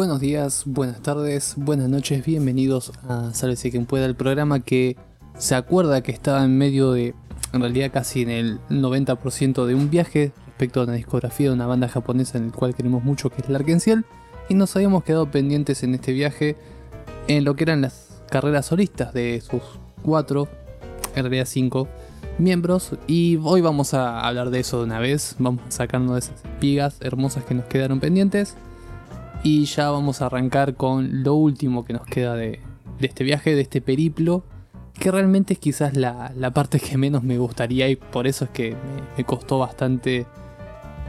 Buenos días, buenas tardes, buenas noches, bienvenidos a Sálvese quien pueda, el programa que se acuerda que estaba en medio de, en realidad casi en el 90% de un viaje respecto a una discografía de una banda japonesa en el cual queremos mucho que es Larkenciel y nos habíamos quedado pendientes en este viaje en lo que eran las carreras solistas de sus cuatro, en realidad cinco miembros y hoy vamos a hablar de eso de una vez, vamos a sacarnos de esas espigas hermosas que nos quedaron pendientes y ya vamos a arrancar con lo último que nos queda de, de este viaje, de este periplo, que realmente es quizás la, la, parte que menos me gustaría y por eso es que me, costó bastante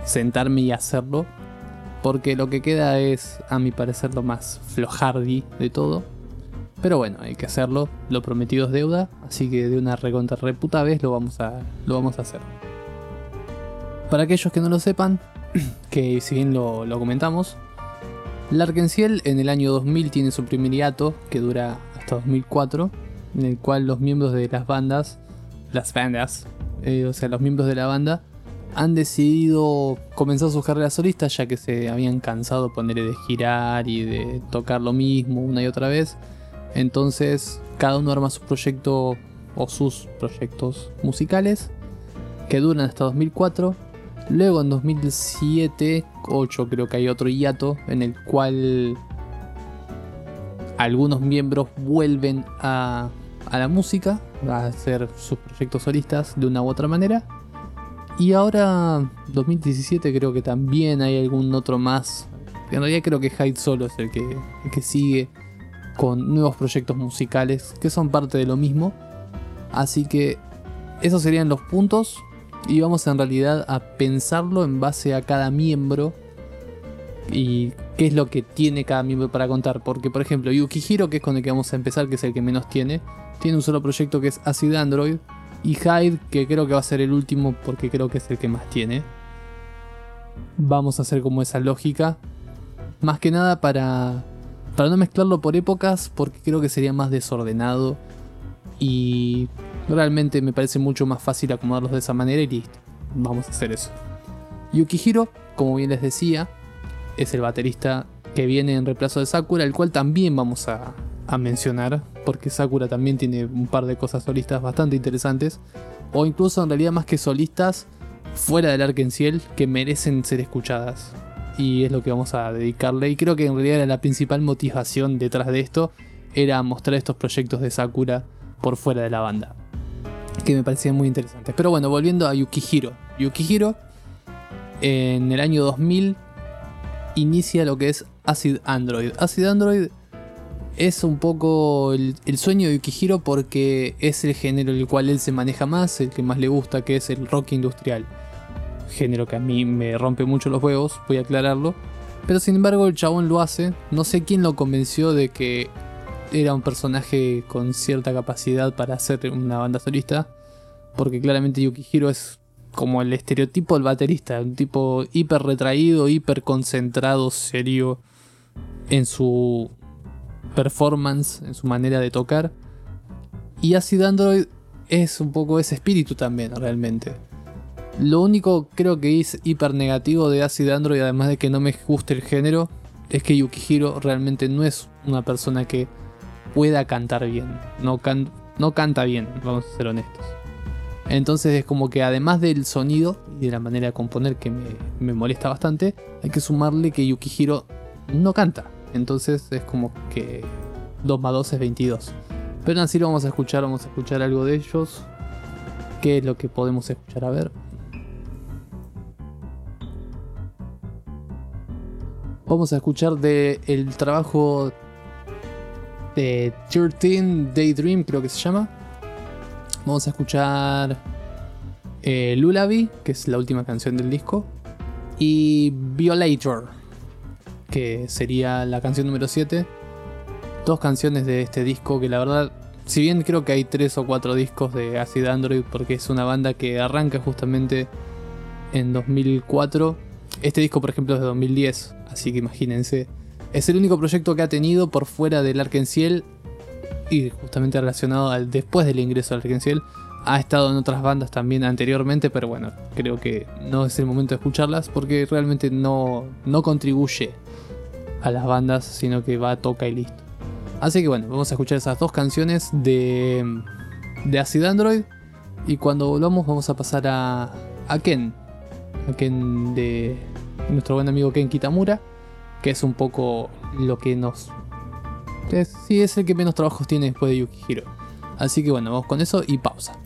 sentarme y hacerlo, porque lo que queda es, a mi parecer, lo más flojardi de todo. Pero bueno, hay que hacerlo, lo prometido es deuda, así que de una recontra reputa vez lo vamos a, lo vamos a hacer. Para aquellos que no lo sepan, que si bien lo, lo comentamos, Larkenciel en el año 2000 tiene su primer hiato, que dura hasta 2004, en el cual los miembros de las bandas, las bandas, eh, o sea, los miembros de la banda, han decidido comenzar sus carreras solistas ya que se habían cansado ponerle de girar y de tocar lo mismo una y otra vez. Entonces, cada uno arma su proyecto o sus proyectos musicales que duran hasta 2004 Luego en 2007, 8 creo que hay otro hiato en el cual algunos miembros vuelven a, la música, a hacer sus proyectos solistas de una u otra manera. Y ahora, 2017 creo que también hay algún otro más. En realidad creo que Hyde solo es que, el que sigue con nuevos proyectos musicales que son parte de lo mismo. Así que esos serían los puntos y vamos en realidad a pensarlo en base a cada miembro y qué es lo que tiene cada miembro para contar. Porque, por ejemplo, Yukihiro, que es con el que vamos a empezar, que es el que menos tiene, tiene un solo proyecto que es Acid Android. Y Hyde, que creo que va a ser el último porque creo que es el que más tiene. Vamos a hacer como esa lógica. Más que nada para, para no mezclarlo por épocas, porque creo que sería más desordenado. Y Realmente me parece mucho más fácil acomodarlos de esa manera y listo. Vamos a hacer eso. Yukihiro, como bien les decía, es el baterista que viene en reemplazo de Sakura, el cual también vamos a, mencionar, porque Sakura también tiene un par de cosas solistas bastante interesantes, o incluso en realidad más que solistas, fuera del Arkenciel, que merecen ser escuchadas. Y es lo que vamos a dedicarle, y creo que en realidad era la principal motivación detrás de esto, era mostrar estos proyectos de Sakura por fuera de la banda que me parecían muy interesantes. Pero bueno, volviendo a Yukihiro. Yukihiro en el año 2000 inicia lo que es Acid Android. Acid Android es un poco el, el, sueño de Yukihiro porque es el género en el cual él se maneja más, el que más le gusta, que es el rock industrial. Género que a mí me rompe mucho los huevos, voy a aclararlo. Pero sin embargo el chabón lo hace. No sé quién lo convenció de que era un personaje con cierta capacidad para hacer una banda solista. Porque claramente Yukihiro es como el estereotipo del baterista, un tipo hiper retraído, hiper concentrado, serio en su performance, en su manera de tocar. Y Acid Android es un poco ese espíritu también, realmente. Lo único creo que es hiper negativo de Acid Android, además de que no me guste el género, es que Yukihiro realmente no es una persona que pueda cantar bien. No, can no canta bien, vamos a ser honestos. Entonces es como que además del sonido y de la manera de componer que me, me, molesta bastante, hay que sumarle que Yukihiro no canta. Entonces es como que 2 más 2 es 22. Pero así lo vamos a escuchar, vamos a escuchar algo de ellos. ¿Qué es lo que podemos escuchar? A ver. Vamos a escuchar del el trabajo de 13 Daydream, creo que se llama. Vamos a escuchar eh, Lullaby, que es la última canción del disco, y Violator, que sería la canción número 7. Dos canciones de este disco que la verdad, si bien creo que hay tres o cuatro discos de Acid Android, porque es una banda que arranca justamente en 2004. Este disco, por ejemplo, es de 2010, así que imagínense es el único proyecto que ha tenido por fuera del Arkenciel y justamente relacionado al después del ingreso al Arkenciel. Ha estado en otras bandas también anteriormente, pero bueno, creo que no es el momento de escucharlas porque realmente no, no contribuye a las bandas, sino que va, toca y listo. Así que bueno, vamos a escuchar esas dos canciones de, de Acid Android. Y cuando volvamos vamos a pasar a, a Ken. A Ken de nuestro buen amigo Ken Kitamura. Que es un poco lo que nos... Es, sí, es el que menos trabajos tiene después de Yukihiro. Así que bueno, vamos con eso y pausa.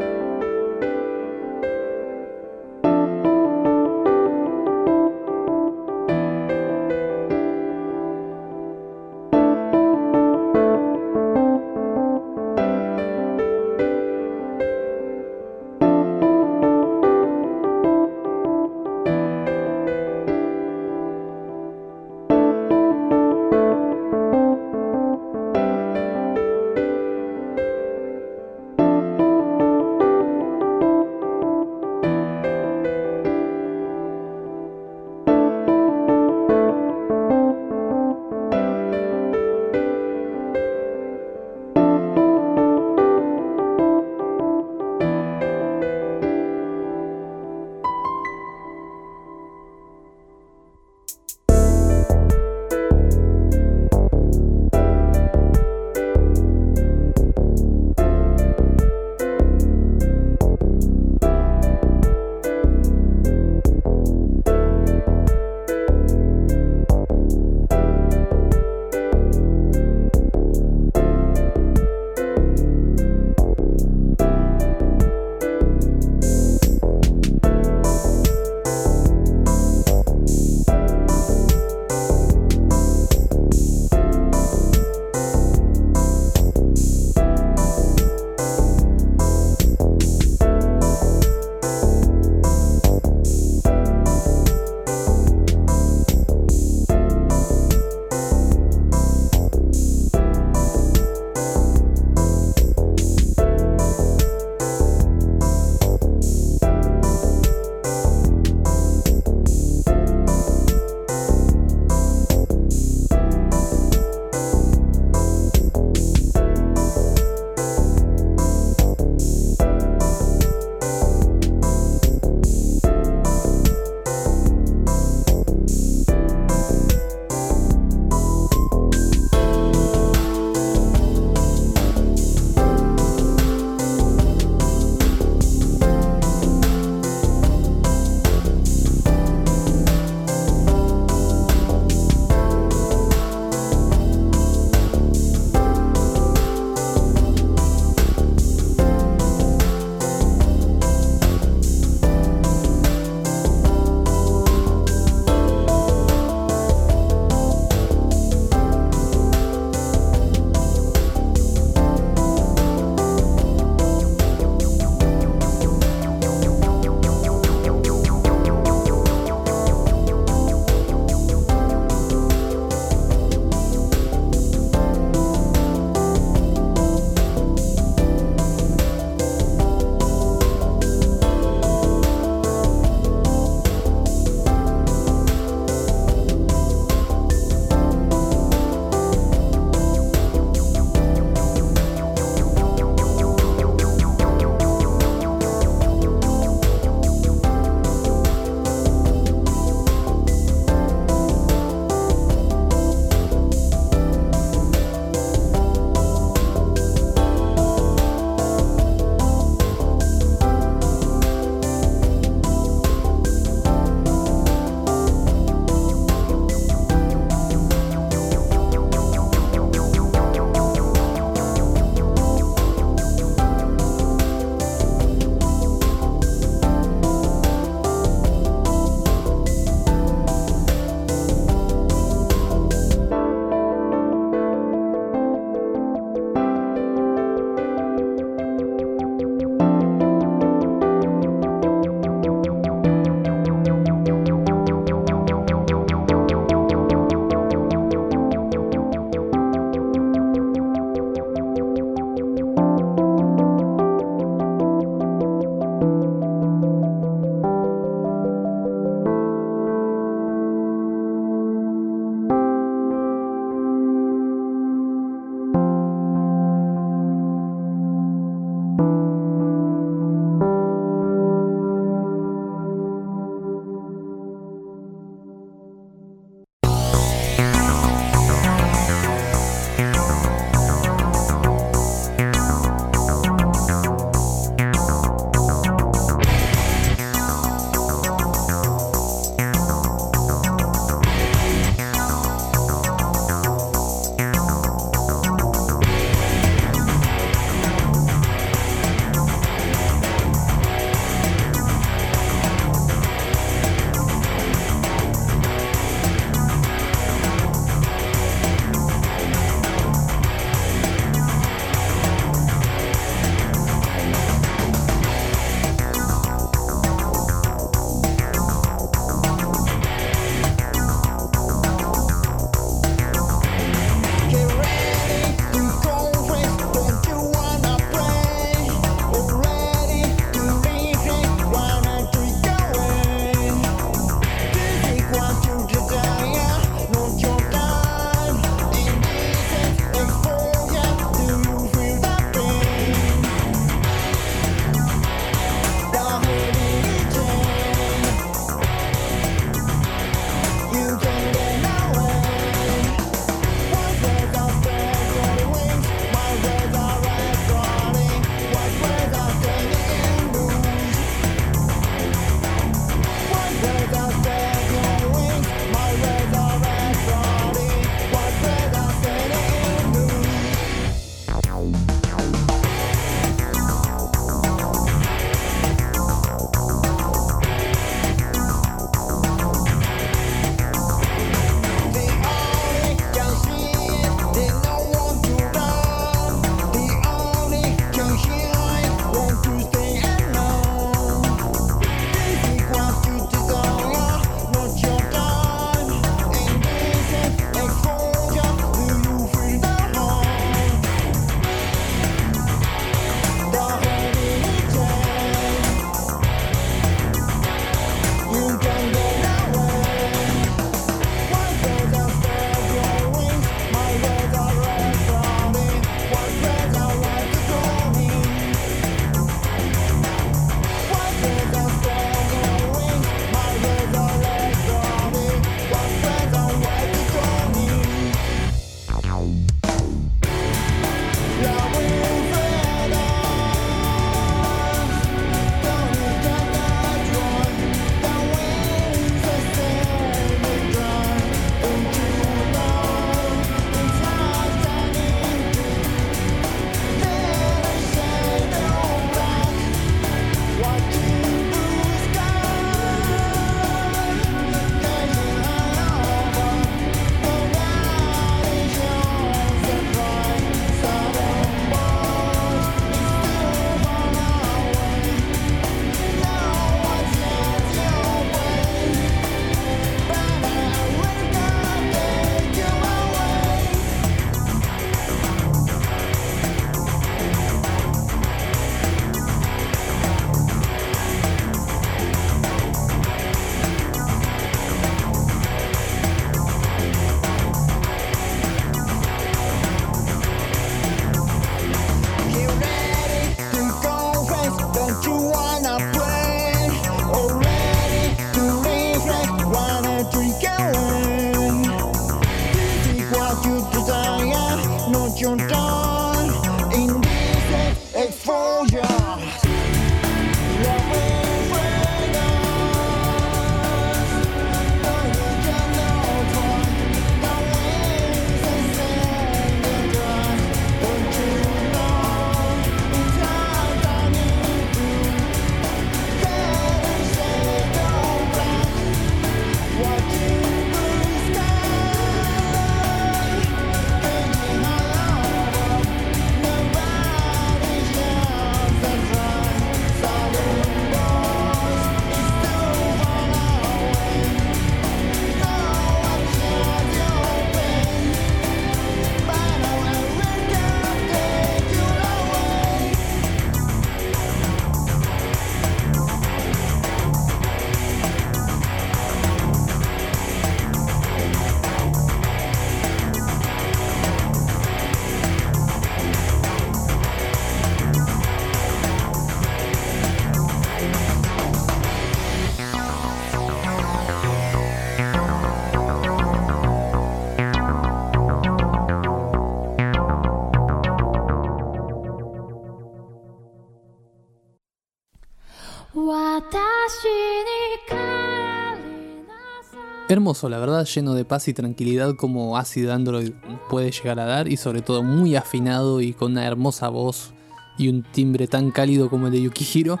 Hermoso, la verdad, lleno de paz y tranquilidad como Acid Android puede llegar a dar y sobre todo muy afinado y con una hermosa voz y un timbre tan cálido como el de Yukihiro,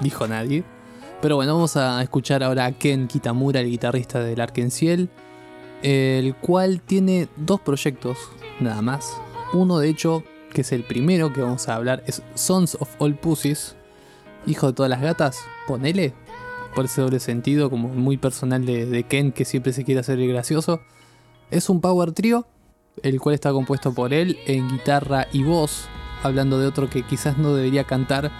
dijo nadie. Pero bueno, vamos a escuchar ahora a Ken Kitamura, el guitarrista del Arkenciel, el cual tiene dos proyectos nada más. Uno de hecho, que es el primero que vamos a hablar, es Sons of All Pussies, hijo de todas las gatas, ponele, por ese doble sentido, como muy personal de, Ken, que siempre se quiere hacer el gracioso. Es un power trio, el cual está compuesto por él en guitarra y voz, hablando de otro que quizás no debería cantar,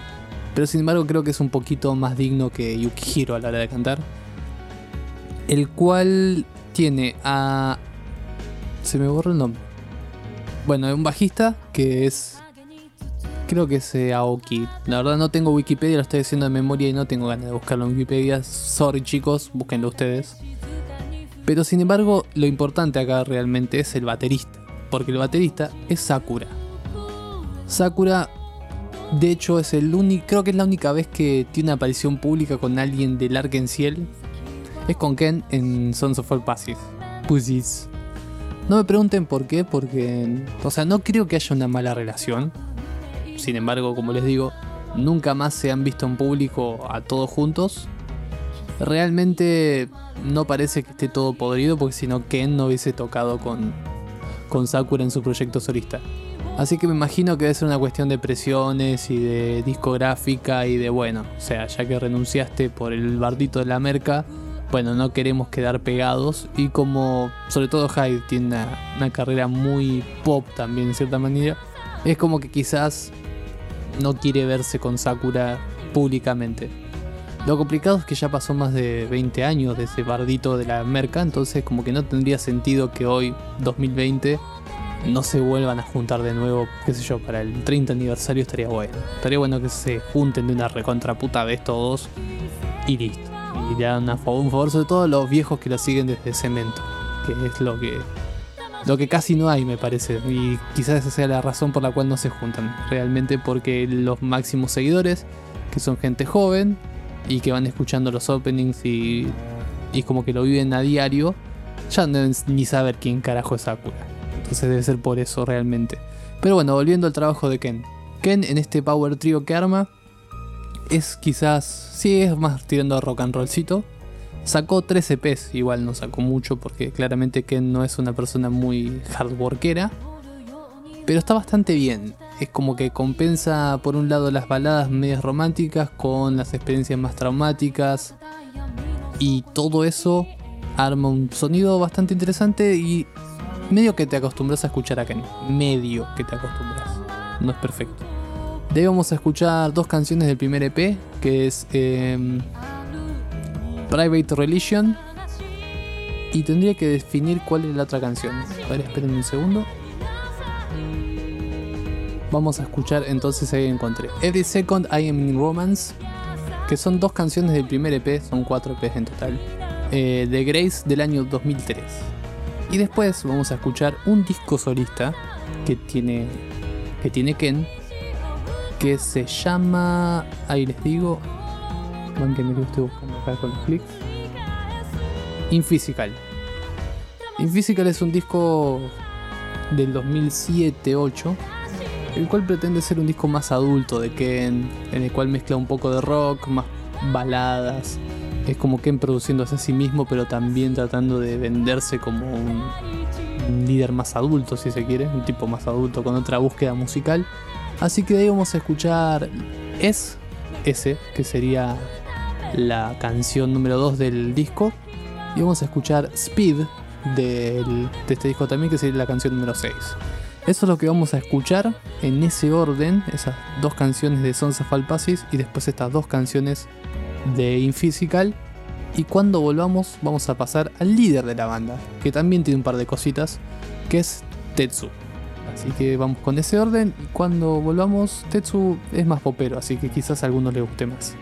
pero sin embargo creo que es un poquito más digno que Yukihiro a la hora de cantar. El cual tiene a... Se me borra el nombre. Bueno, un bajista que es Creo que es Aoki. La verdad no tengo Wikipedia, lo estoy haciendo de memoria y no tengo ganas de buscarlo en Wikipedia. Sorry chicos, búsquenlo ustedes. Pero sin embargo, lo importante acá realmente es el baterista. Porque el baterista es Sakura. Sakura, de hecho, es el único. Creo que es la única vez que tiene una aparición pública con alguien del Ciel. Es con Ken en Sons of All Passes. Pussies. No me pregunten por qué, porque. O sea, no creo que haya una mala relación sin embargo, como les digo, nunca más se han visto en público a todos juntos. Realmente no parece que esté todo podrido porque si no Ken no hubiese tocado con, con Sakura en su proyecto solista. Así que me imagino que debe ser una cuestión de presiones y de discográfica y de bueno, o sea, ya que renunciaste por el bardito de la merca, bueno, no queremos quedar pegados y como sobre todo Hyde tiene una, una carrera muy pop también en cierta manera, es como que quizás no quiere verse con Sakura públicamente. Lo complicado es que ya pasó más de 20 años de ese bardito de la merca, entonces como que no tendría sentido que hoy, 2020, no se vuelvan a juntar de nuevo, qué sé yo, para el 30 aniversario estaría bueno. Estaría bueno que se junten de una recontraputa vez todos y listo. Y le dan un favor, sobre todo los viejos que lo siguen desde cemento, que es lo que lo que casi no hay, me parece. Y quizás esa sea la razón por la cual no se juntan. Realmente porque los máximos seguidores, que son gente joven y que van escuchando los openings y, y como que lo viven a diario, ya no deben ni saber quién carajo es Sakura. Entonces debe ser por eso realmente. Pero bueno, volviendo al trabajo de Ken. Ken en este power trio que arma es quizás, sí, es más tirando a rock and rollcito Sacó 3 EPs, igual no sacó mucho porque claramente Ken no es una persona muy hardworkera. Pero está bastante bien. Es como que compensa por un lado las baladas medias románticas con las experiencias más traumáticas. Y todo eso arma un sonido bastante interesante y medio que te acostumbras a escuchar a Ken. Medio que te acostumbras. No es perfecto. De ahí vamos a escuchar dos canciones del primer EP, que es em, Private Religion. Y tendría que definir cuál es la otra canción. A ver, esperen un segundo. Vamos a escuchar entonces ahí encontré. Every Second I Am in Romance. Que son dos canciones del primer EP, son cuatro EPs en total. Eh, de Grace del año 2003. Y después vamos a escuchar un disco solista que tiene, que tiene Ken, que se llama, ahí les digo, van que estoy buscando acá con los Infisical. Infisical es un disco del 2007-8, el cual pretende ser un disco más adulto de Ken, en el cual mezcla un poco de rock, más baladas. Es como Ken produciéndose a sí mismo, pero también tratando de venderse como un, un líder más adulto, si se quiere, un tipo más adulto con otra búsqueda musical. Así que de ahí vamos a escuchar Es, ese, que sería la canción número 2 del disco. Y vamos a escuchar Speed del- de este disco también, que sería la canción número 6. Eso es lo que vamos a escuchar en ese orden, esas dos canciones de Sons of Alpacis y después estas dos canciones de Infisical. Y cuando volvamos vamos a pasar al líder de la banda, que también tiene un par de cositas, que es Tetsu. Así que vamos con ese orden y cuando volvamos Tetsu es más popero, así que quizás a algunos les guste más.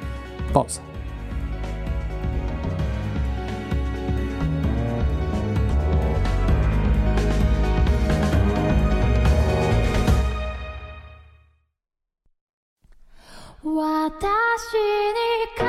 Pausa. 私に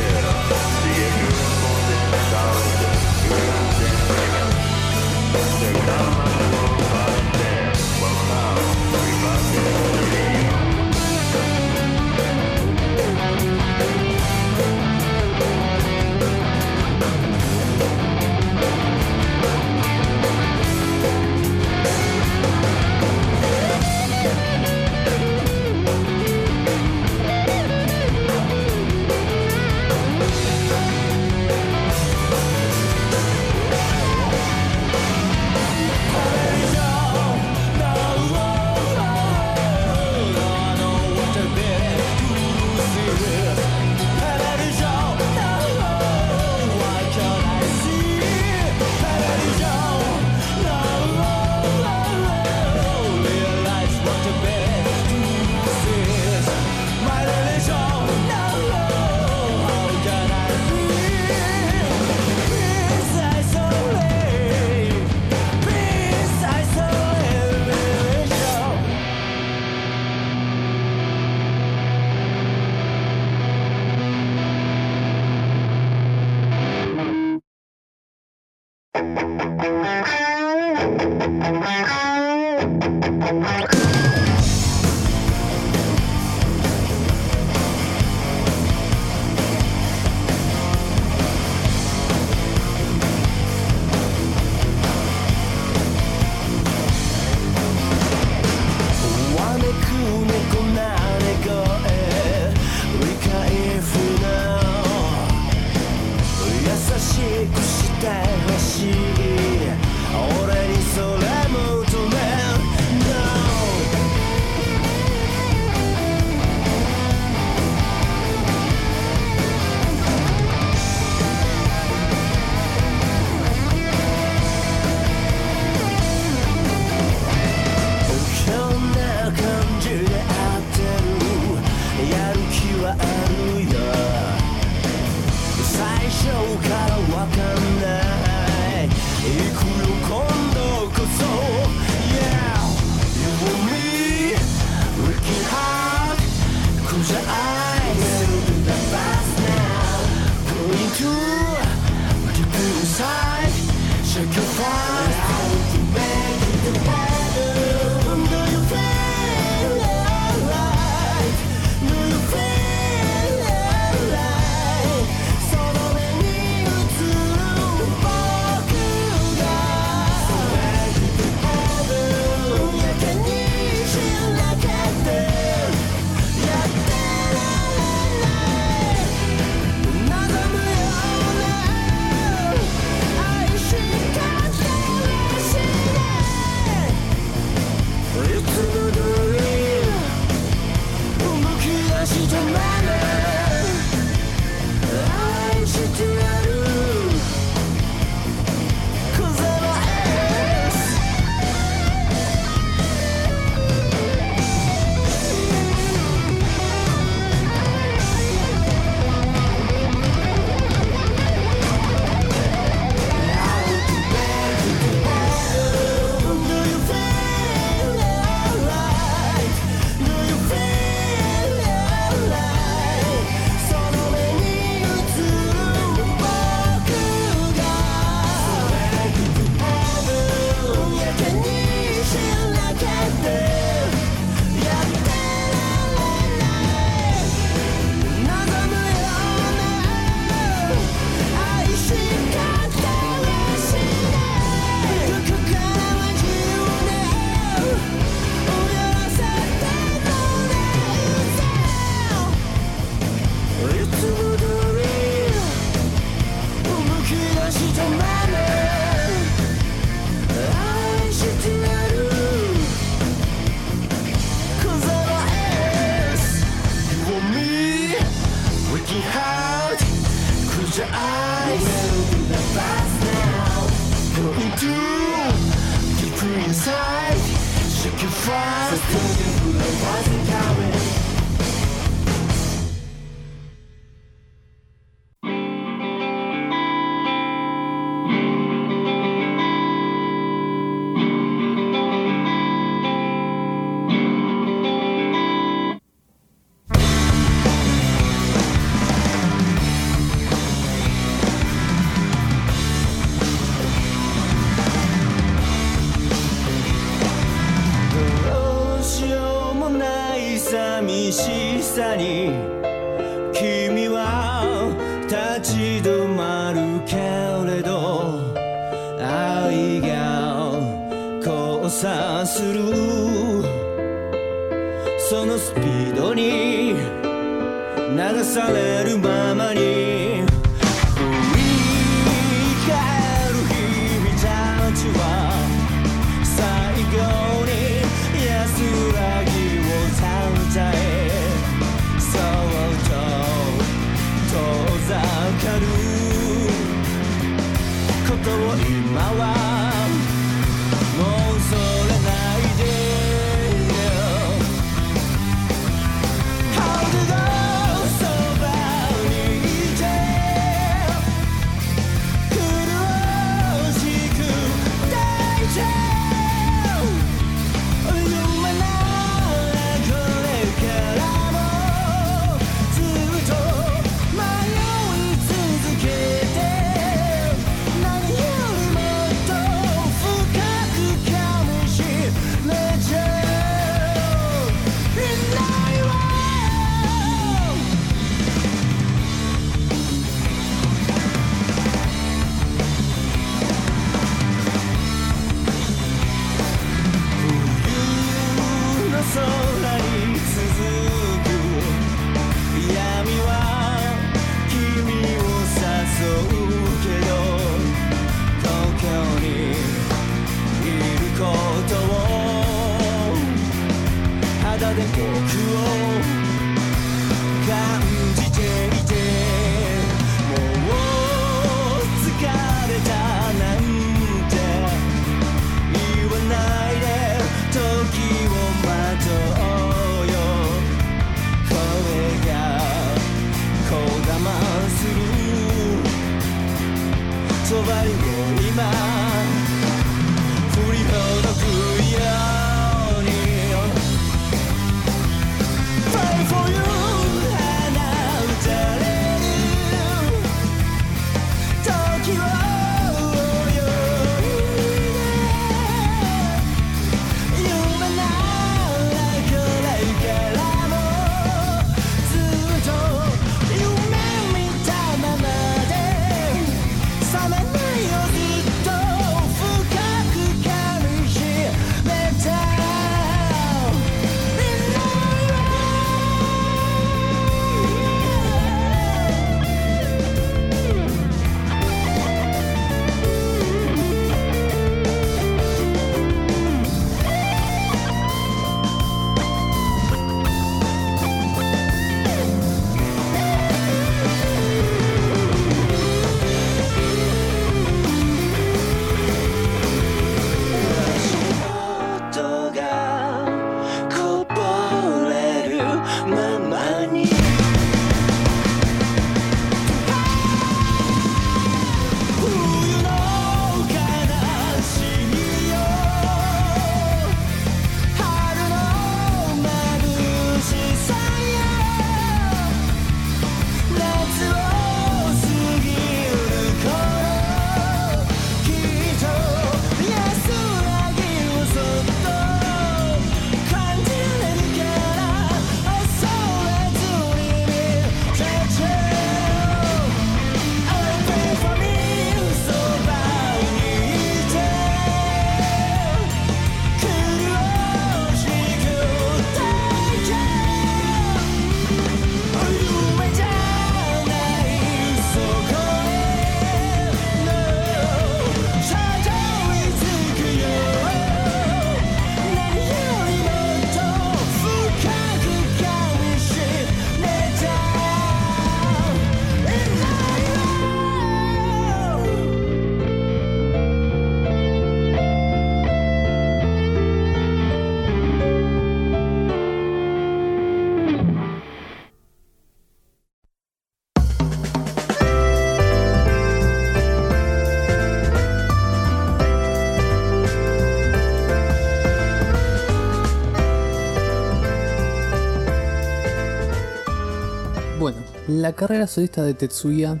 la carrera solista de Tetsuya,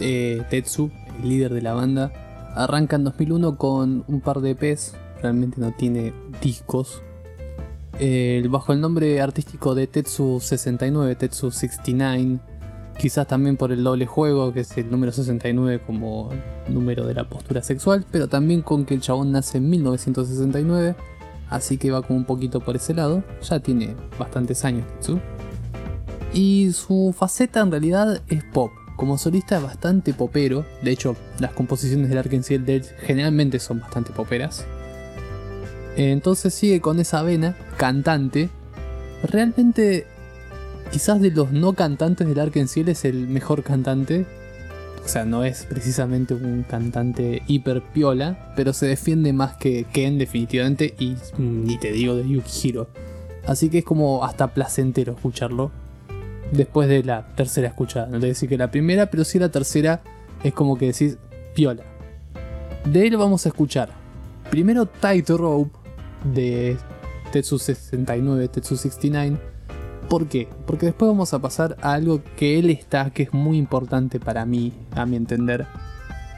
eh, Tetsu, el líder de la banda, arranca en 2001 con un par de EPs, realmente no tiene discos. Eh, bajo el nombre artístico de Tetsu 69, Tetsu 69, quizás también por el doble juego, que es el número 69 como número de la postura sexual, pero también con que el chabón nace en 1969, así que va como un poquito por ese lado, ya tiene bastantes años Tetsu. Y su faceta en realidad es pop. Como solista es bastante popero. De hecho, las composiciones del Arkansas Dead generalmente son bastante poperas. Entonces sigue con esa vena, cantante. Realmente, quizás de los no cantantes del Arkansas es el mejor cantante. O sea, no es precisamente un cantante hiper piola, pero se defiende más que Ken definitivamente y ni te digo de Yukihiro. Así que es como hasta placentero escucharlo después de la tercera escuchada. No te decir que la primera, pero sí la tercera es como que decís piola. De él vamos a escuchar primero Tightrope de Tetsu 69, Tetsu 69. ¿Por qué? Porque después vamos a pasar a algo que él está, que es muy importante para mí, a mi entender,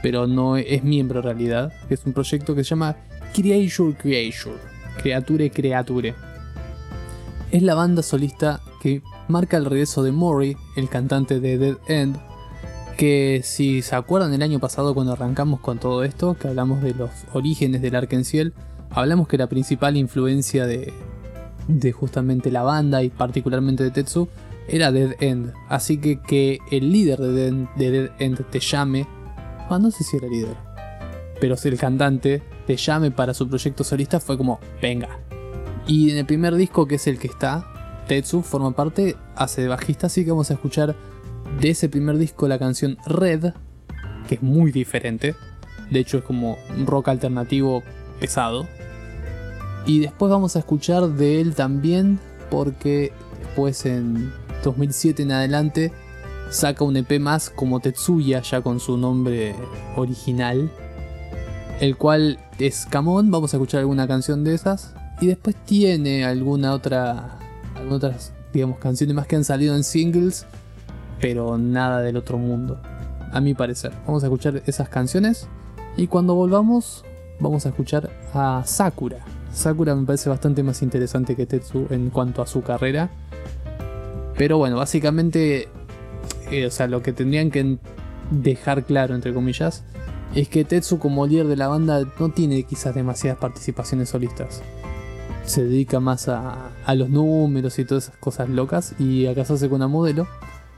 pero no es miembro en realidad. Es un proyecto que se llama Creature Creature, Creature Creature. Es la banda solista que marca el regreso de Mori, el cantante de Dead End, que si se acuerdan el año pasado cuando arrancamos con todo esto, que hablamos de los orígenes del Arkenciel, hablamos que la principal influencia de, de justamente la banda y particularmente de Tetsu era Dead End. Así que que el líder de Dead, de Dead End te llame, ah, no sé si era líder, pero si el cantante te llame para su proyecto solista fue como, venga. Y en el primer disco que es el que está, Tetsu forma parte, hace de bajista, así que vamos a escuchar de ese primer disco la canción Red, que es muy diferente. De hecho es como rock alternativo pesado. Y después vamos a escuchar de él también, porque después en 2007 en adelante saca un EP más como Tetsuya, ya con su nombre original, el cual es Camón, vamos a escuchar alguna canción de esas, y después tiene alguna otra, otras, digamos, canciones más que han salido en singles, pero nada del otro mundo, a mi parecer. Vamos a escuchar esas canciones, y cuando volvamos, vamos a escuchar a Sakura. Sakura me parece bastante más interesante que Tetsu en cuanto a su carrera. Pero bueno, básicamente, eh, o sea, lo que tendrían que dejar claro, entre comillas, es que Tetsu como líder de la banda no tiene quizás demasiadas participaciones solistas. Se dedica más a, a los números y todas esas cosas locas y a casarse con una modelo.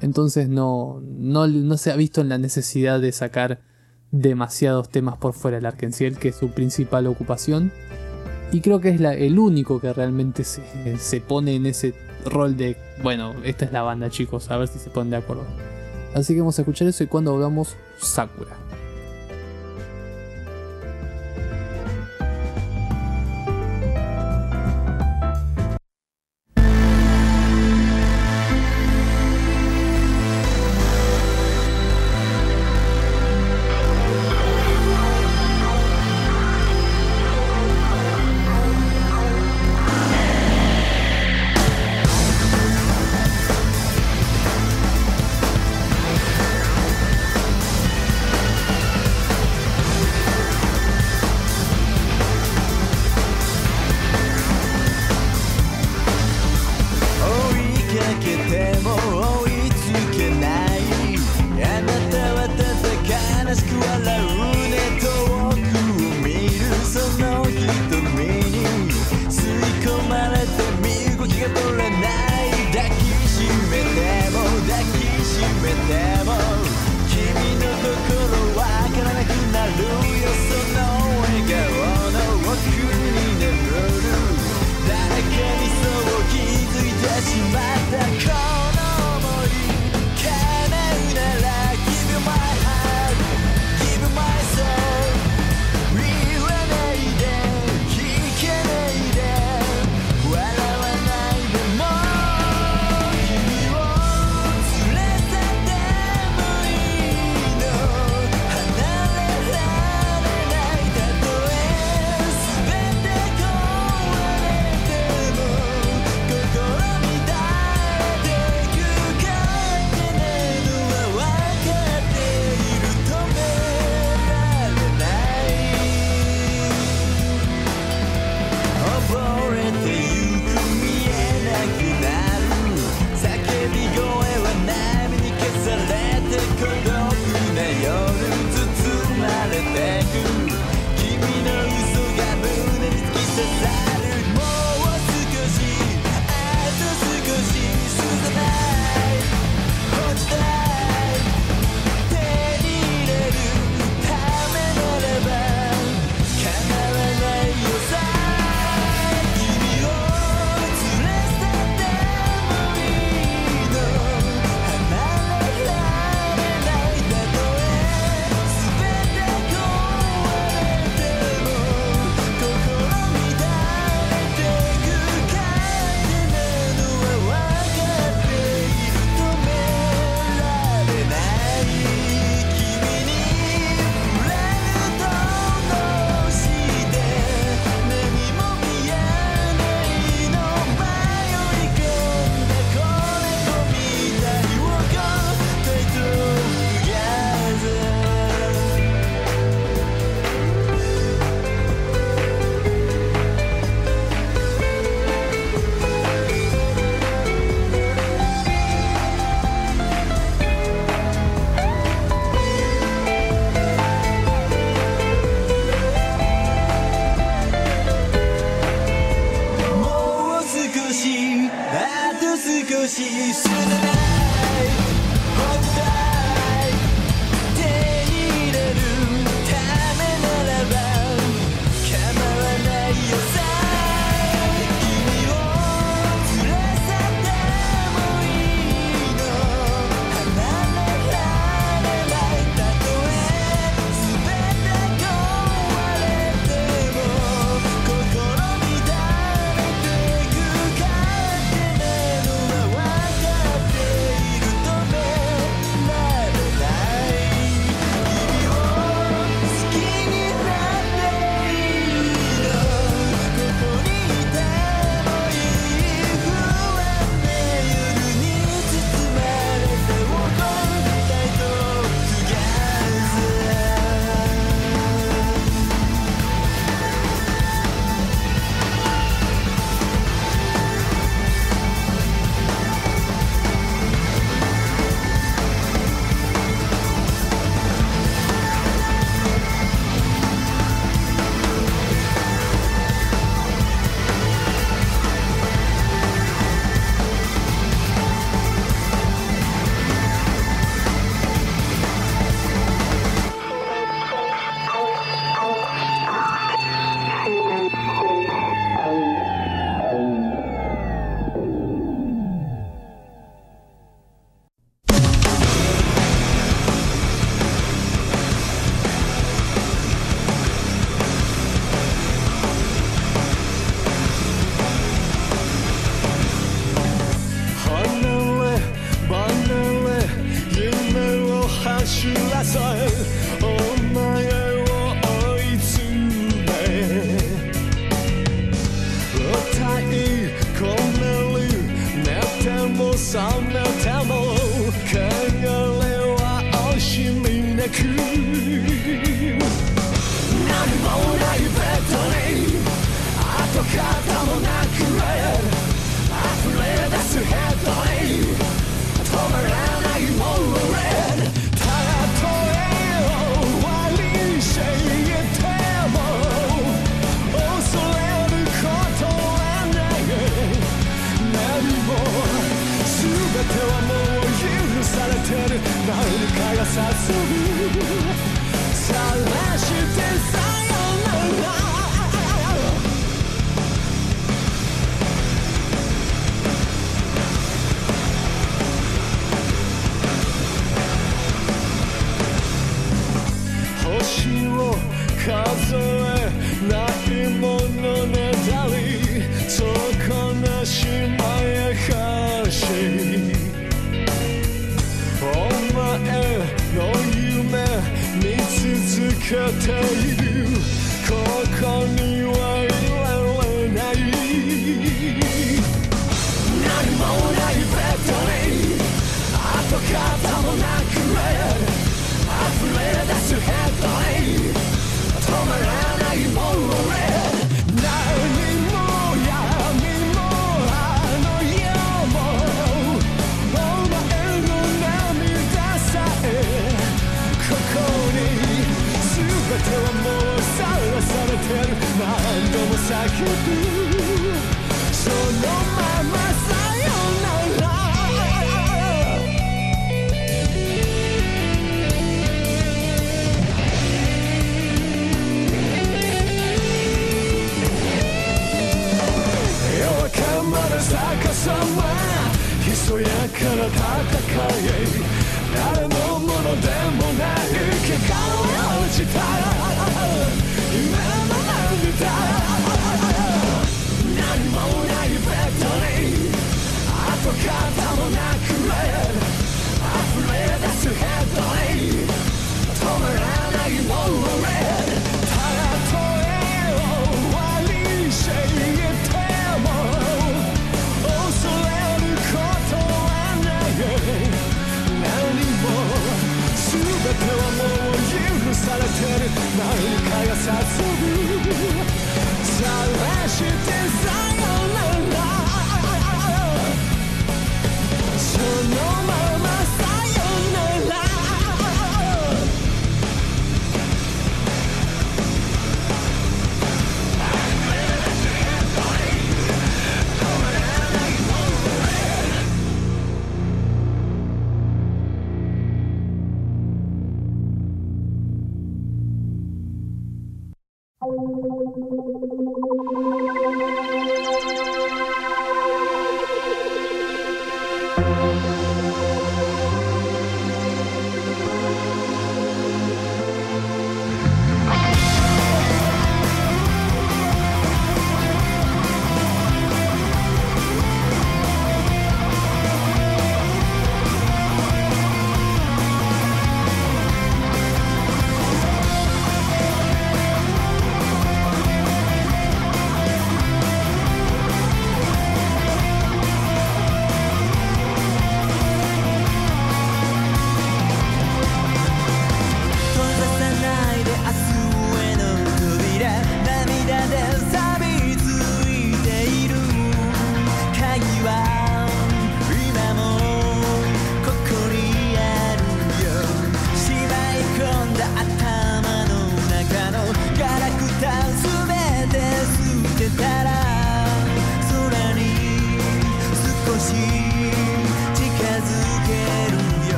Entonces no, no, no se ha visto en la necesidad de sacar demasiados temas por fuera del Arkenciel, que es su principal ocupación. Y creo que es la- el único que realmente se, se pone en ese rol de, bueno, esta es la banda chicos, a ver si se ponen de acuerdo. Así que vamos a escuchar eso y cuando volvamos, Sakura.「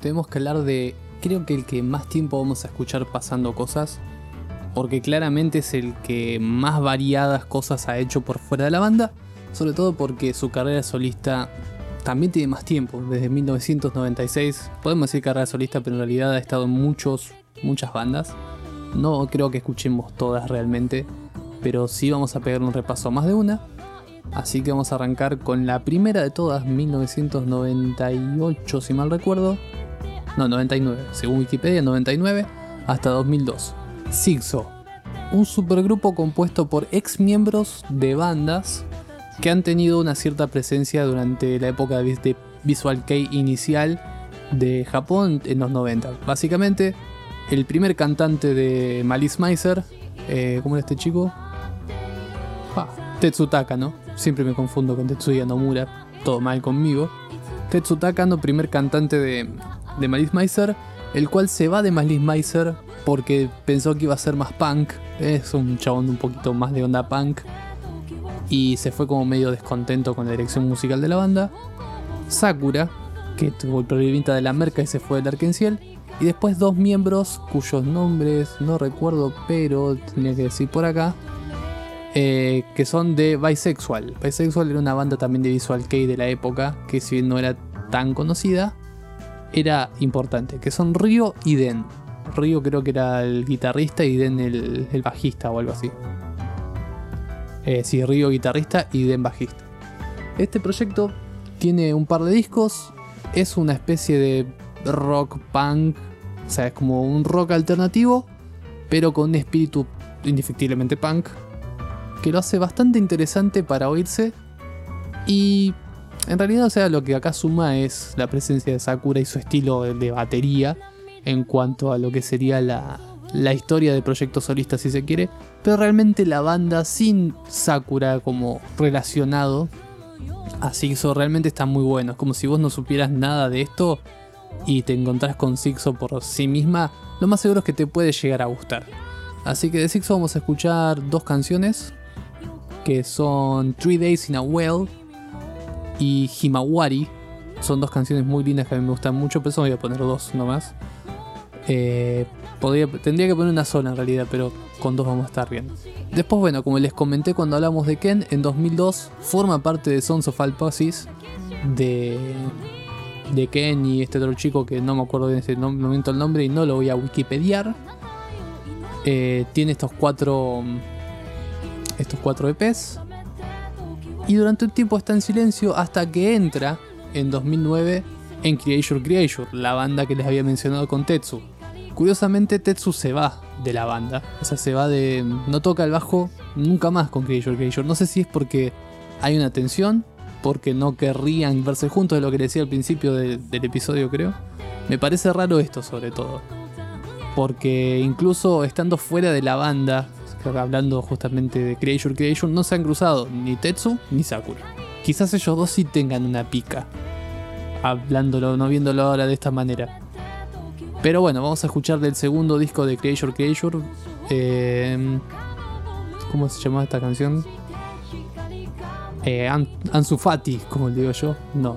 tenemos que hablar de, creo que el que más tiempo vamos a escuchar pasando cosas, porque claramente es el que más variadas cosas ha hecho por fuera de la banda, sobre todo porque su carrera solista también tiene más tiempo, desde 1996, podemos decir carrera solista, pero en realidad ha estado en muchos, muchas bandas. No creo que escuchemos todas realmente, pero sí vamos a pegar un repaso a más de una. Así que vamos a arrancar con la primera de todas, 1998 si mal recuerdo. No, 99, según Wikipedia, 99 hasta 2002. Zigzo, un supergrupo compuesto por ex miembros de bandas que han tenido una cierta presencia durante la época de Visual Kei inicial de Japón en los 90. Básicamente, el primer cantante de Malice Miser, eh, ¿cómo era este chico? Ah, Tetsutaka, ¿no? Siempre me confundo con Tetsuya Nomura, todo mal conmigo. Tetsutaka, no, primer cantante de, de Malice Miser, el cual se va de Malice Miser porque pensó que iba a ser más punk. Es un chabón un poquito más de onda punk. Y se fue como medio descontento con la dirección musical de la banda. Sakura, que tuvo el problemita de la merca y se fue del Arkenciel. Y después dos miembros cuyos nombres no recuerdo, pero tenía que decir por acá. Eh, que son de Bisexual. Bisexual era una banda también de Visual Kei de la época, que si bien no era tan conocida, era importante. Que son Ryo y Den. Ryo creo que era el guitarrista y Den el, bajista o algo así. Eh, sí, Ryo guitarrista y Den bajista. Este proyecto tiene un par de discos. Es una especie de rock punk. O sea, es como un rock alternativo. Pero con un espíritu indefectiblemente punk. Que lo hace bastante interesante para oírse. Y en realidad, o sea, lo que acá suma es la presencia de Sakura y su estilo de, batería. En cuanto a lo que sería la, la historia del proyecto solista, si se quiere. Pero realmente la banda sin Sakura como relacionado a Sixo realmente está muy bueno. Es como si vos no supieras nada de esto y te encontrás con Sixo por sí misma. Lo más seguro es que te puede llegar a gustar. Así que de Sixo vamos a escuchar dos canciones que son Three Days in a Well y Himawari. Son dos canciones muy lindas que a mí me gustan mucho, pero eso voy a poner dos nomás. Eh, tendría que poner una sola en realidad, pero con dos vamos a estar bien. Después, bueno, como les comenté cuando hablamos de Ken, en 2002 forma parte de Sons of Alposis de, de Ken y este otro chico que no me acuerdo en este momento el nombre y no lo voy a wikipediar. Eh, tiene estos cuatro estos cuatro EPs y durante un tiempo está en silencio hasta que entra en 2009 en Creature Creature, la banda que les había mencionado con Tetsu. Curiosamente Tetsu se va de la banda, o sea, se va de... no toca el bajo nunca más con Creature Creature. No sé si es porque hay una tensión, porque no querrían verse juntos, de lo que decía al principio de- del episodio creo. Me parece raro esto sobre todo. Porque incluso estando fuera de la banda, hablando justamente de Creature Creation, no se han cruzado ni Tetsu ni Sakura. Quizás ellos dos sí tengan una pica. Hablándolo, no viéndolo ahora de esta manera. Pero bueno, vamos a escuchar del segundo disco de Creature Creature. eh, ¿Cómo se llama esta canción? Eh, An- Ansu Fati, como le digo yo. No,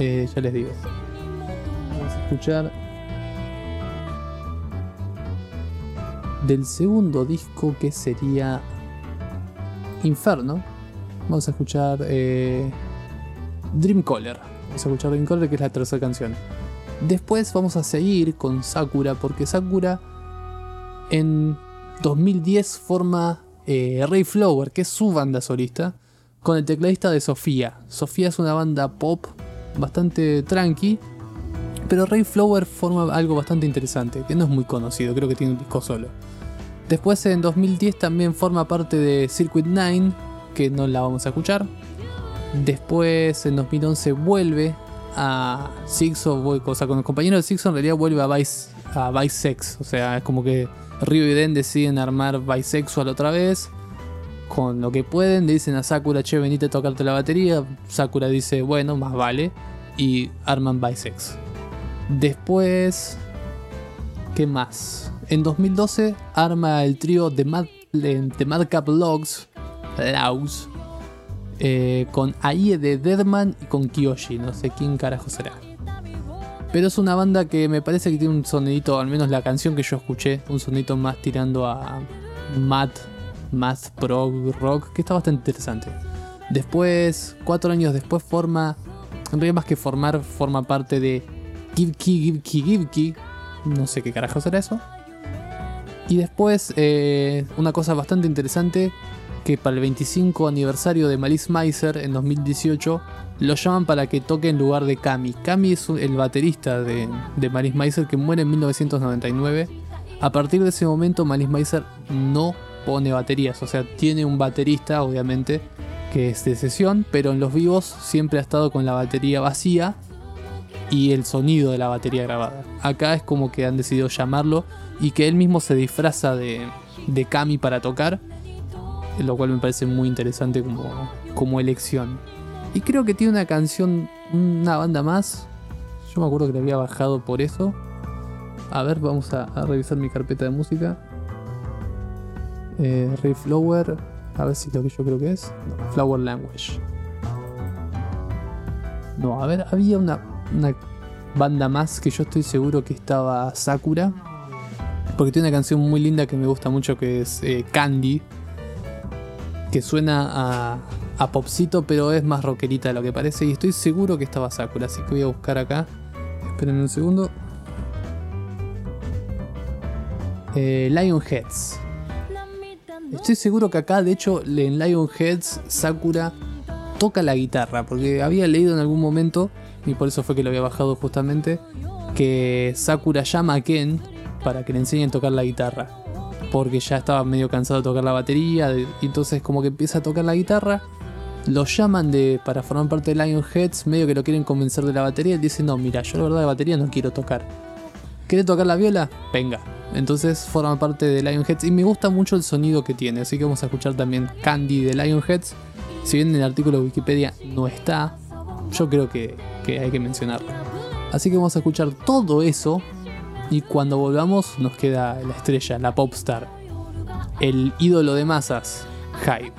eh, ya les digo. Vamos a escuchar del segundo disco que sería Inferno. Vamos a escuchar eh, Dreamcaller. Vamos a escuchar Dreamcaller que es la tercera canción. Después vamos a seguir con Sakura porque Sakura en 2010 forma eh, Ray Flower, que es su banda solista, con el tecladista de Sofía. Sofía es una banda pop bastante tranqui, pero Ray Flower forma algo bastante interesante, que no es muy conocido, creo que tiene un disco solo. Después en 2010 también forma parte de Circuit 9, que no la vamos a escuchar. Después en 2011 vuelve a Sixo, o sea, con el compañero de Sixo en realidad vuelve a Vice, a Bisex. O sea, es como que Ryo y Den deciden armar Bisexual otra vez. Con lo que pueden, le dicen a Sakura, che, venite a tocarte la batería. Sakura dice, bueno, más vale. Y arman Bisex. Después, ¿qué más? En 2012 arma el trío de Mad, de Madcap Logs, Laus, eh, con Aie de Deadman y con Kiyoshi. No sé quién carajo será. Pero es una banda que me parece que tiene un sonidito, al menos la canción que yo escuché, un sonidito más tirando a math, math prog rock, que está bastante interesante. Después, cuatro años después, forma, en realidad más que formar, forma parte de Givki, Givki, Givki. No sé qué carajo será eso. Y después, eh, una cosa bastante interesante, que para el 25 aniversario de Malice Miser en 2018, lo llaman para que toque en lugar de Kami. Kami es el baterista de, de Malice Miser que muere en 1999. A partir de ese momento, Malice Miser no pone baterías, o sea, tiene un baterista, obviamente, que es de sesión, pero en los vivos siempre ha estado con la batería vacía y el sonido de la batería grabada. Acá es como que han decidido llamarlo y que él mismo se disfraza de, de Kami para tocar, lo cual me parece muy interesante como, como elección. Y creo que tiene una canción, una banda más. Yo me acuerdo que la había bajado por eso. A ver, vamos a, revisar mi carpeta de música. Eh, Ray Flower, a ver si lo que yo creo que es. Flower Language. No, a ver, había una, una banda más que yo estoy seguro que estaba Sakura. Porque tiene una canción muy linda que me gusta mucho que es eh, Candy. Que suena a, a popcito, pero es más rockerita de lo que parece. Y estoy seguro que estaba Sakura, así que voy a buscar acá. Esperen un segundo. Eh, Lionheads. Estoy seguro que acá, de hecho, en Lionheads, Sakura toca la guitarra. Porque había leído en algún momento, y por eso fue que lo había bajado justamente, que Sakura llama a Ken para que le enseñen a tocar la guitarra. Porque ya estaba medio cansado de tocar la batería. y entonces como que empieza a tocar la guitarra. Lo llaman de, para formar parte de Lionheads, medio que lo quieren convencer de la batería. Él dice, no, mira, yo la verdad de batería no quiero tocar. ¿Querés tocar la viola? Venga. Entonces forma parte de Lionheads y me gusta mucho el sonido que tiene. Así que vamos a escuchar también Candy de Lionheads. Si bien en el artículo de Wikipedia no está, yo creo que hay que mencionarlo. Así que vamos a escuchar todo eso y cuando volvamos nos queda la estrella, la popstar, el ídolo de masas, Hype.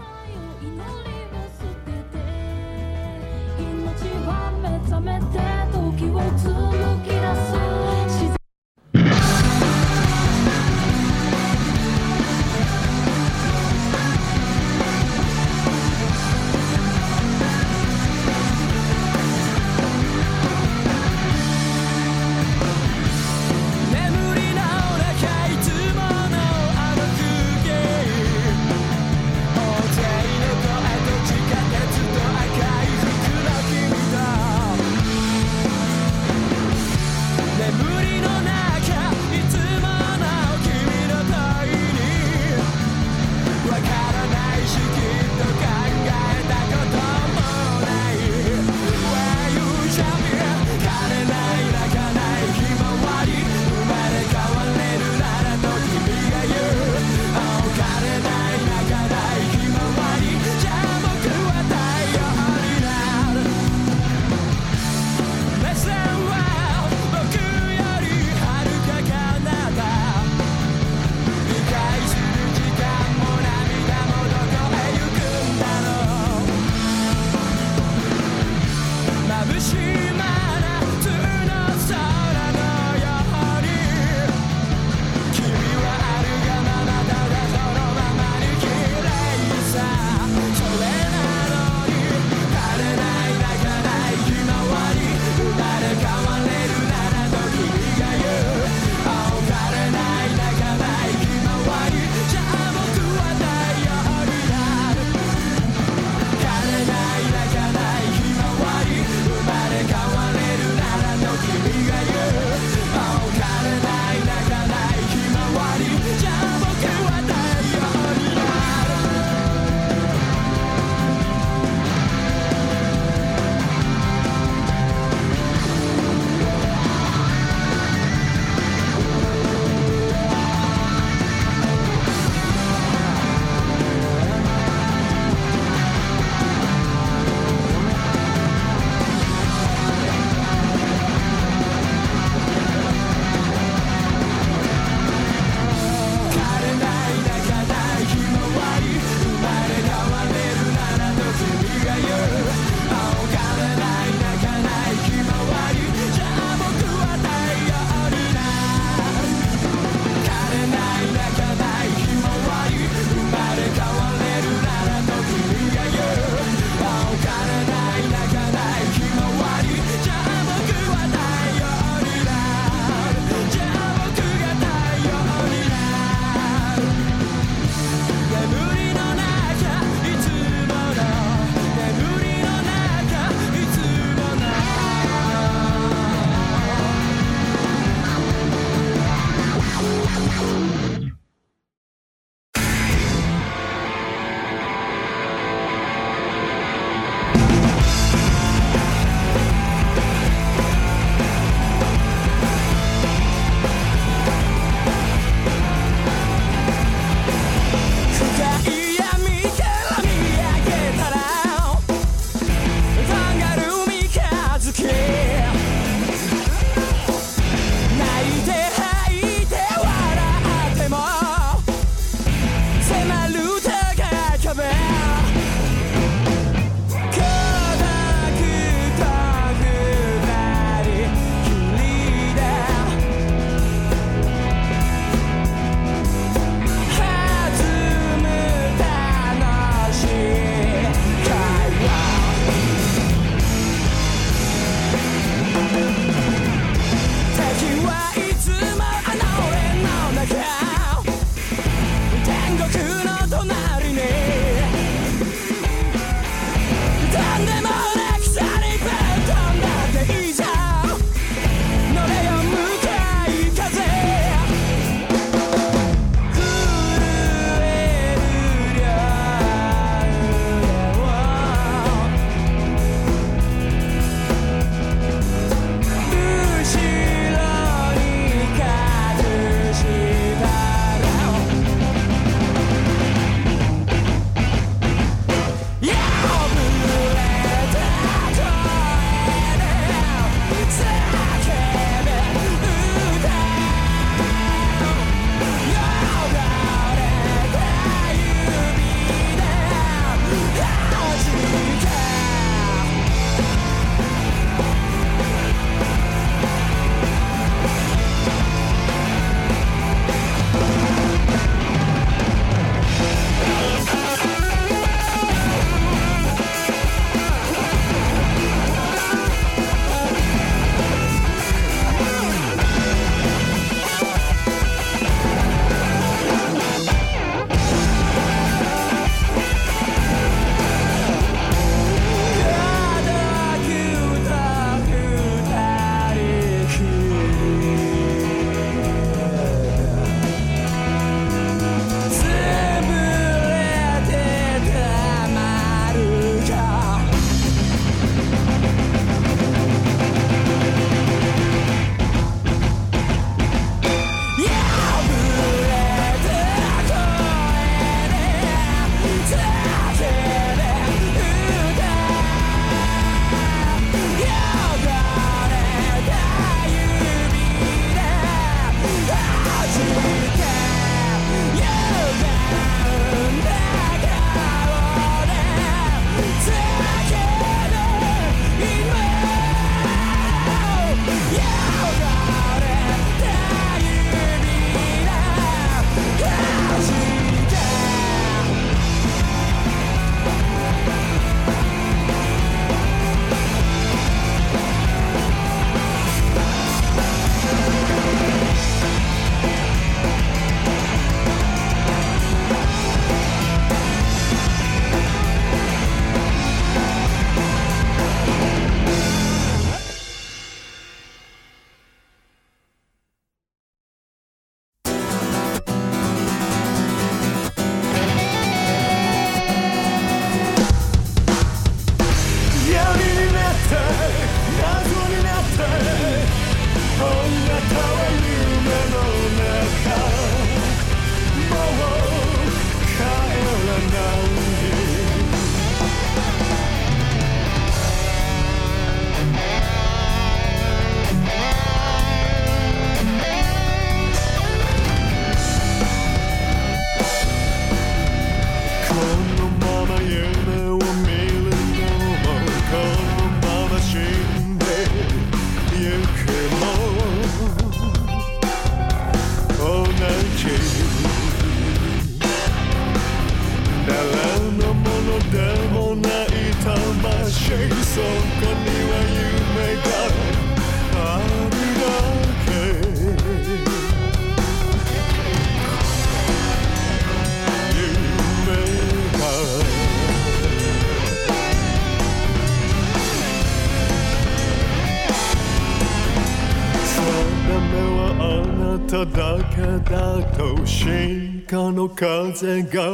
だと進化の風が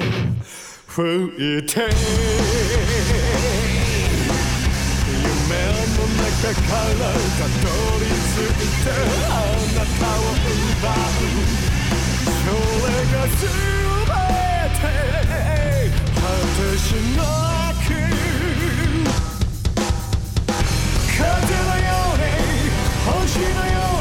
吹いて。夢の中からたどり着いて。あなたを奪う。それが全て。果てしなく。風のように星のように。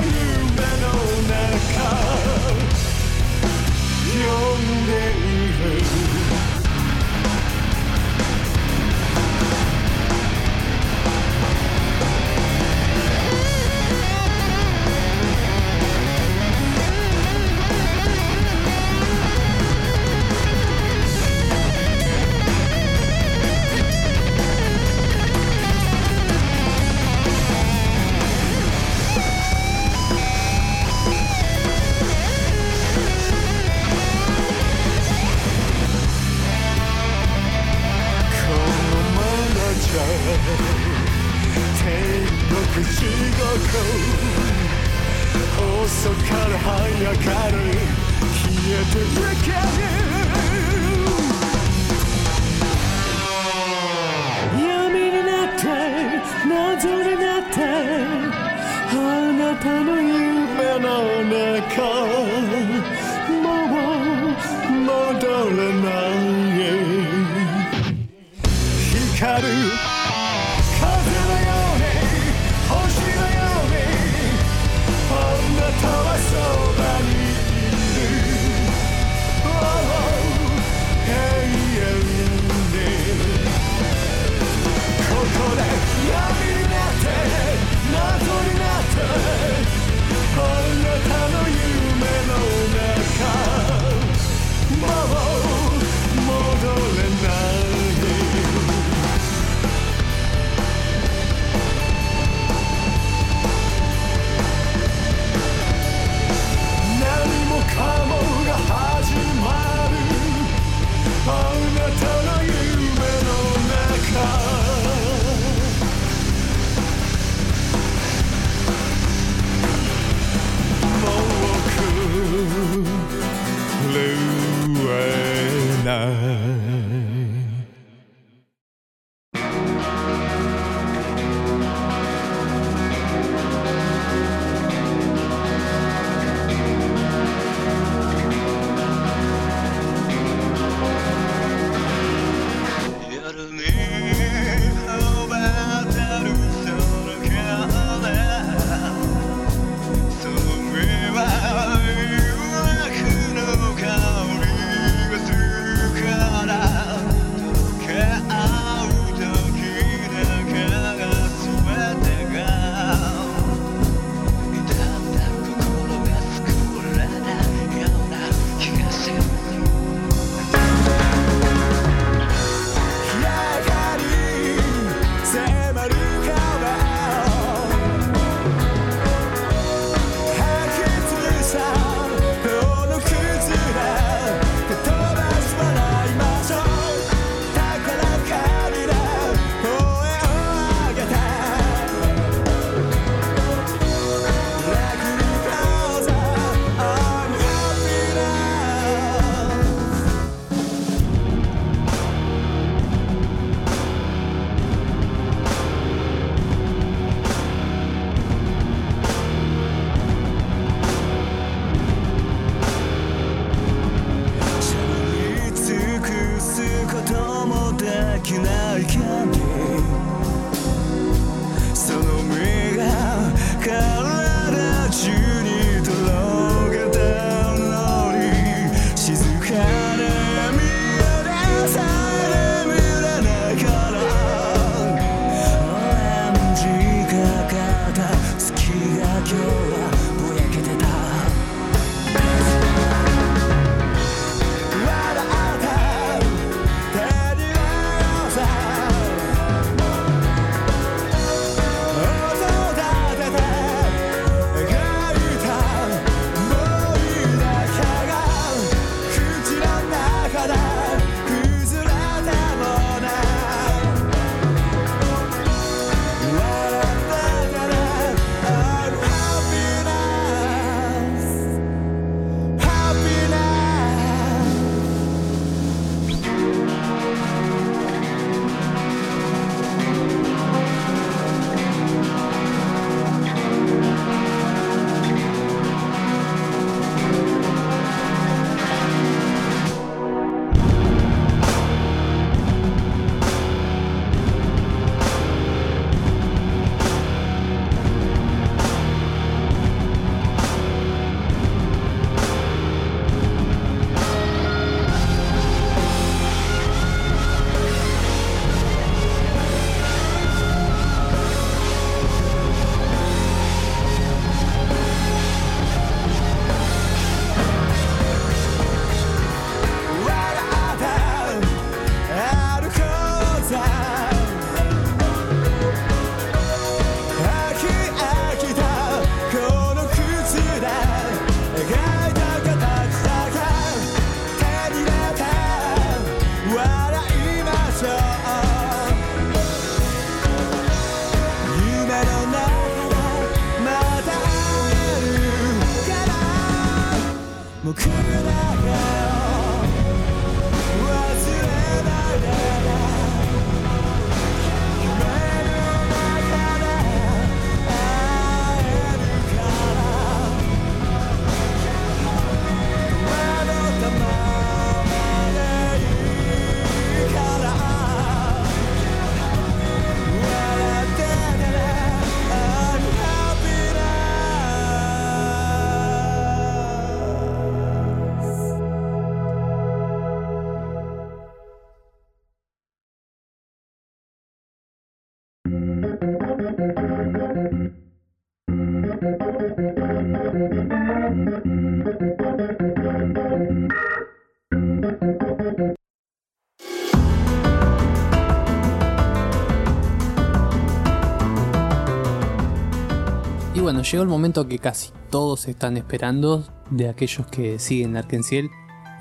llegó el momento que casi todos están esperando de aquellos que siguen Arkenciel.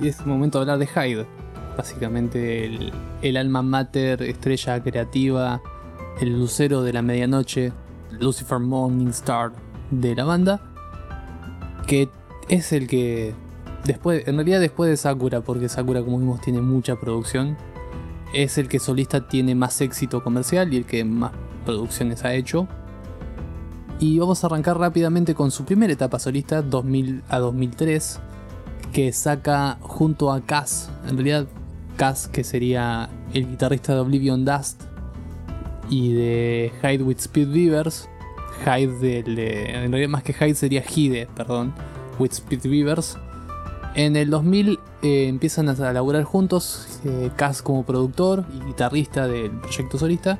Y es el momento de hablar de Hyde. Básicamente el, el alma mater, estrella creativa, el lucero de la medianoche, Lucifer Morningstar de la banda. Que es el que después, en realidad después de Sakura, porque Sakura como vimos tiene mucha producción, es el que solista tiene más éxito comercial y el que más producciones ha hecho. Y vamos a arrancar rápidamente con su primera etapa solista, 2000 a 2003, que saca junto a Cass, en realidad Cass que sería el guitarrista de Oblivion Dust y de Hide with Speed Beavers, Hyde del, de- en realidad más que Hyde sería Hide, perdón, with Speed Beavers. En el 2000 eh, empiezan a laburar juntos, eh, Cass como productor y guitarrista del proyecto solista,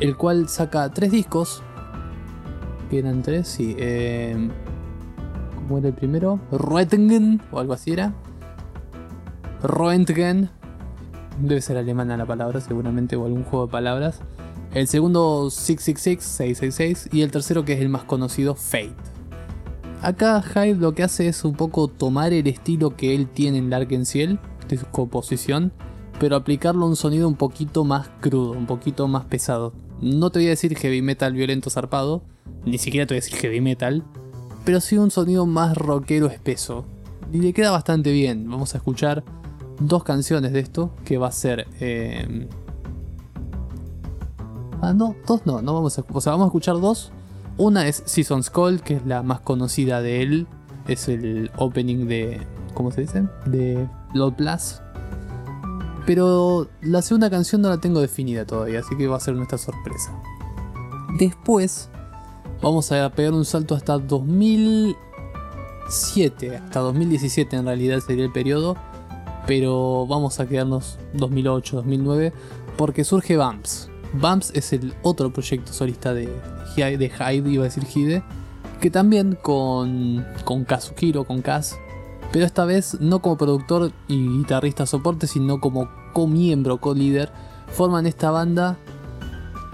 el cual saca tres discos, eran tres, sí. Eh, ¿Cómo era el primero? Roentgen, o algo así era. Roentgen. Debe ser alemana la palabra, seguramente, o algún juego de palabras. El segundo, 666, 666. Y el tercero, que es el más conocido, Fate. Acá Hyde lo que hace es un poco tomar el estilo que él tiene en Dark Ciel, de su composición, pero aplicarlo a un sonido un poquito más crudo, un poquito más pesado. No te voy a decir heavy metal violento zarpado, ni siquiera te voy a decir heavy metal, pero sí un sonido más rockero espeso. Y le queda bastante bien. Vamos a escuchar dos canciones de esto, que va a ser... eh, Ah, no, dos no, no vamos a... O sea, vamos a escuchar dos. Una es Season's Call, que es la más conocida de él. Es el opening de... ¿Cómo se dice? De Blood Plus. Pero la segunda canción no la tengo definida todavía, así que va a ser nuestra sorpresa. Después vamos a pegar un salto hasta 2007, hasta 2017 en realidad sería el periodo, pero vamos a quedarnos 2008, 2009, porque surge Bumps. Bumps es el otro proyecto solista de, de Hyde, iba a decir Hide, que también con, con Kazuhiro, con Kaz, pero esta vez no como productor y guitarrista soporte, sino como co-miembro, co-líder, forman esta banda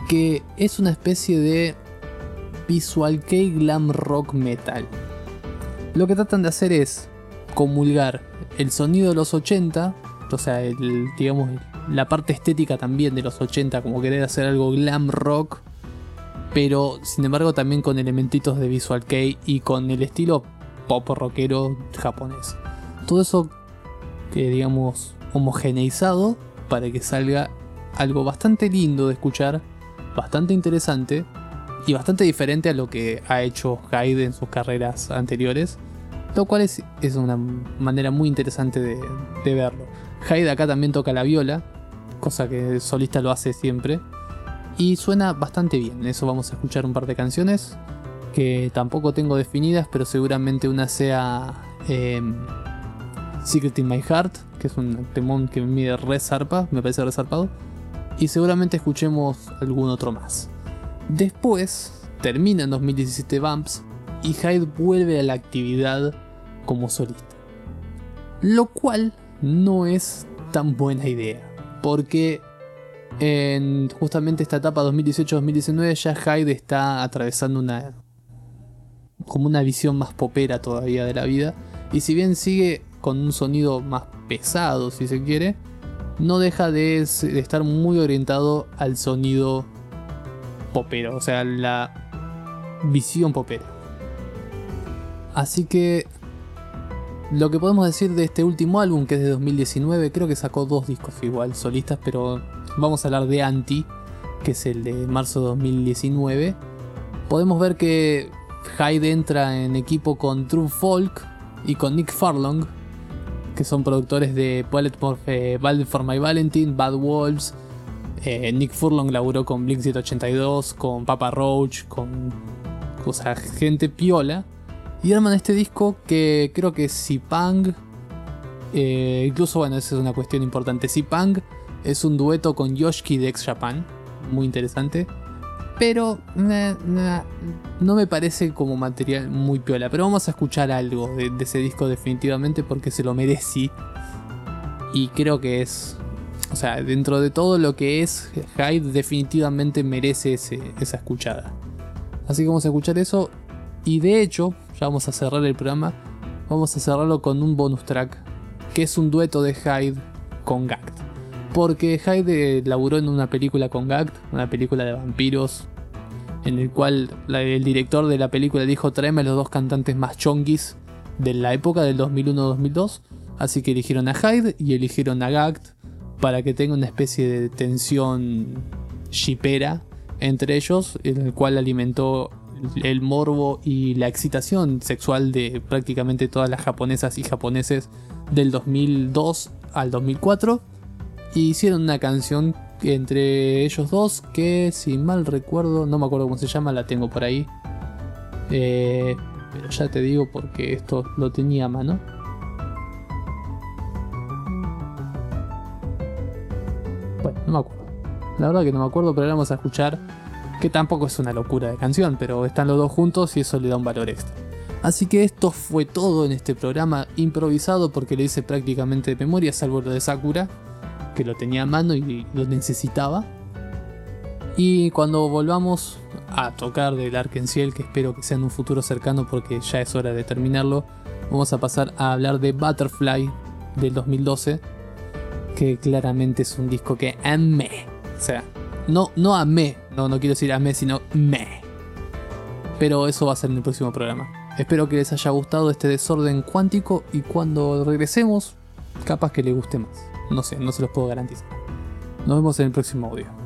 que es una especie de visual kei glam rock metal. Lo que tratan de hacer es comulgar el sonido de los 80, o sea, digamos, la parte estética también de los 80, como querer hacer algo glam rock, pero sin embargo también con elementitos de visual kei y con el estilo pop rockero japonés. Todo eso, que digamos, homogeneizado para que salga algo bastante lindo de escuchar, bastante interesante y bastante diferente a lo que ha hecho Hyde en sus carreras anteriores. Lo cual es, es una manera muy interesante de, verlo. Hyde acá también toca la viola, cosa que el solista lo hace siempre. Y suena bastante bien. Eso vamos a escuchar un par de canciones que tampoco tengo definidas, pero seguramente una sea em, Secret in My Heart, que es un temón que mide re zarpa, me parece re zarpado. Y seguramente escuchemos algún otro más. Después, termina en 2017 Bumps y Hyde vuelve a la actividad como solista. Lo cual no es tan buena idea, porque en justamente esta etapa 2018-2019 ya Hyde está atravesando una como una visión más popera todavía de la vida y si bien sigue con un sonido más pesado si se quiere, no deja de estar muy orientado al sonido popero, o sea, la visión popera. Así que lo que podemos decir de este último álbum, que es de 2019, creo que sacó dos discos igual, solistas, pero vamos a hablar de Anti, que es el de marzo de 2019. Podemos ver que Hyde entra en equipo con True Folk y con Nick Farlong, que son productores de Bullet for My Valentine, Bad Wolves. Eh, Nick Furlong laburó con Blink 182, con Papa Roach, con o gente piola. Y arman este disco que creo que Sipang. Eh, incluso, bueno, esa es una cuestión importante. Sipang es un dueto con Yoshiki de X Japan. Muy interesante. Pero no me parece como material muy piola. Pero vamos a escuchar algo de, de ese disco definitivamente porque se lo merece. Y creo que es... O sea, dentro de todo lo que es Hyde definitivamente merece esa escuchada. Así que vamos a escuchar eso. Y de hecho, ya vamos a cerrar el programa. Vamos a cerrarlo con un bonus track. Que es un dueto de Hyde con Gact. Porque Hyde eh, laburó en una película con Gact. Una película de vampiros. En el cual el director de la película dijo tráeme a los dos cantantes más chonguis de la época del 2001-2002. Así que eligieron a Hyde y eligieron a Gact para que tenga una especie de tensión shipera entre ellos, en el cual alimentó el morbo y la excitación sexual de prácticamente todas las japonesas y japoneses del 2002 al 2004. Y hicieron una canción entre ellos dos que, si mal recuerdo, no me acuerdo cómo se llama, la tengo por ahí. Eh, pero ya te digo porque esto lo tenía a mano. Bueno, no me acuerdo. La verdad que no me acuerdo, pero ahora vamos a escuchar que tampoco es una locura de canción, pero están los dos juntos y eso le da un valor extra. Así que esto fue todo en este programa improvisado porque lo hice prácticamente de memoria, salvo lo de Sakura, que lo tenía a mano y lo necesitaba. Y cuando volvamos a tocar del Arkenciel, que espero que sea en un futuro cercano porque ya es hora de terminarlo, vamos a pasar a hablar de Butterfly del 2012, que claramente es un disco que amé. O sea, no, no amé, no, no quiero decir amé, sino me. Pero eso va a ser en el próximo programa. Espero que les haya gustado este desorden cuántico y cuando regresemos, capaz que les guste más. No sé, no se los puedo garantizar. Nos vemos en el próximo audio.「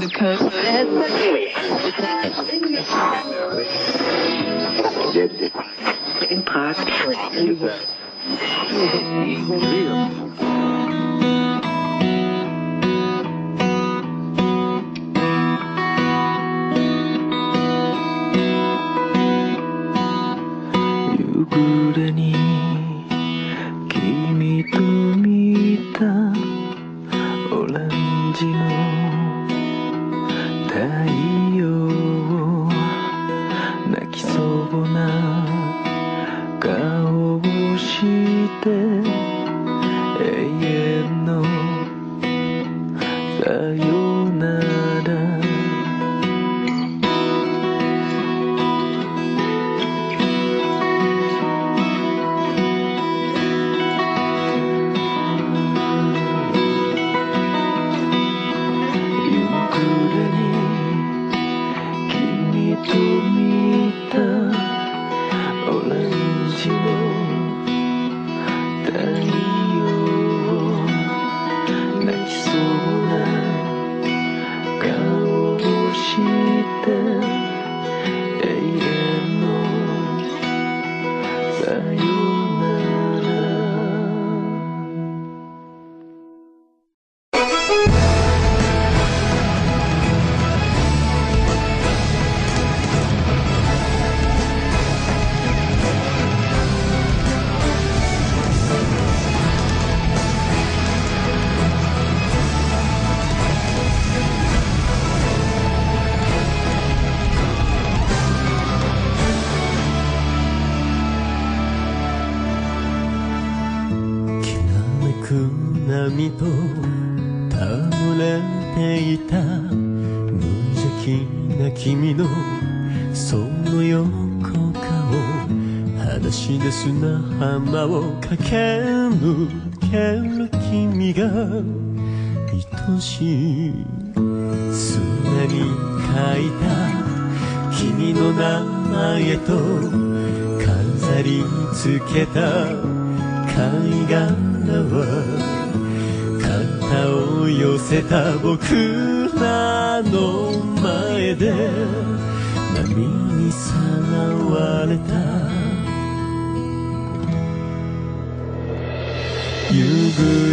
undercooked.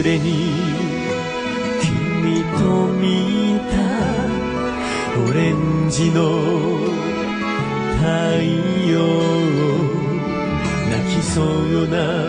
れに君と見たオレンジの太陽泣きそうな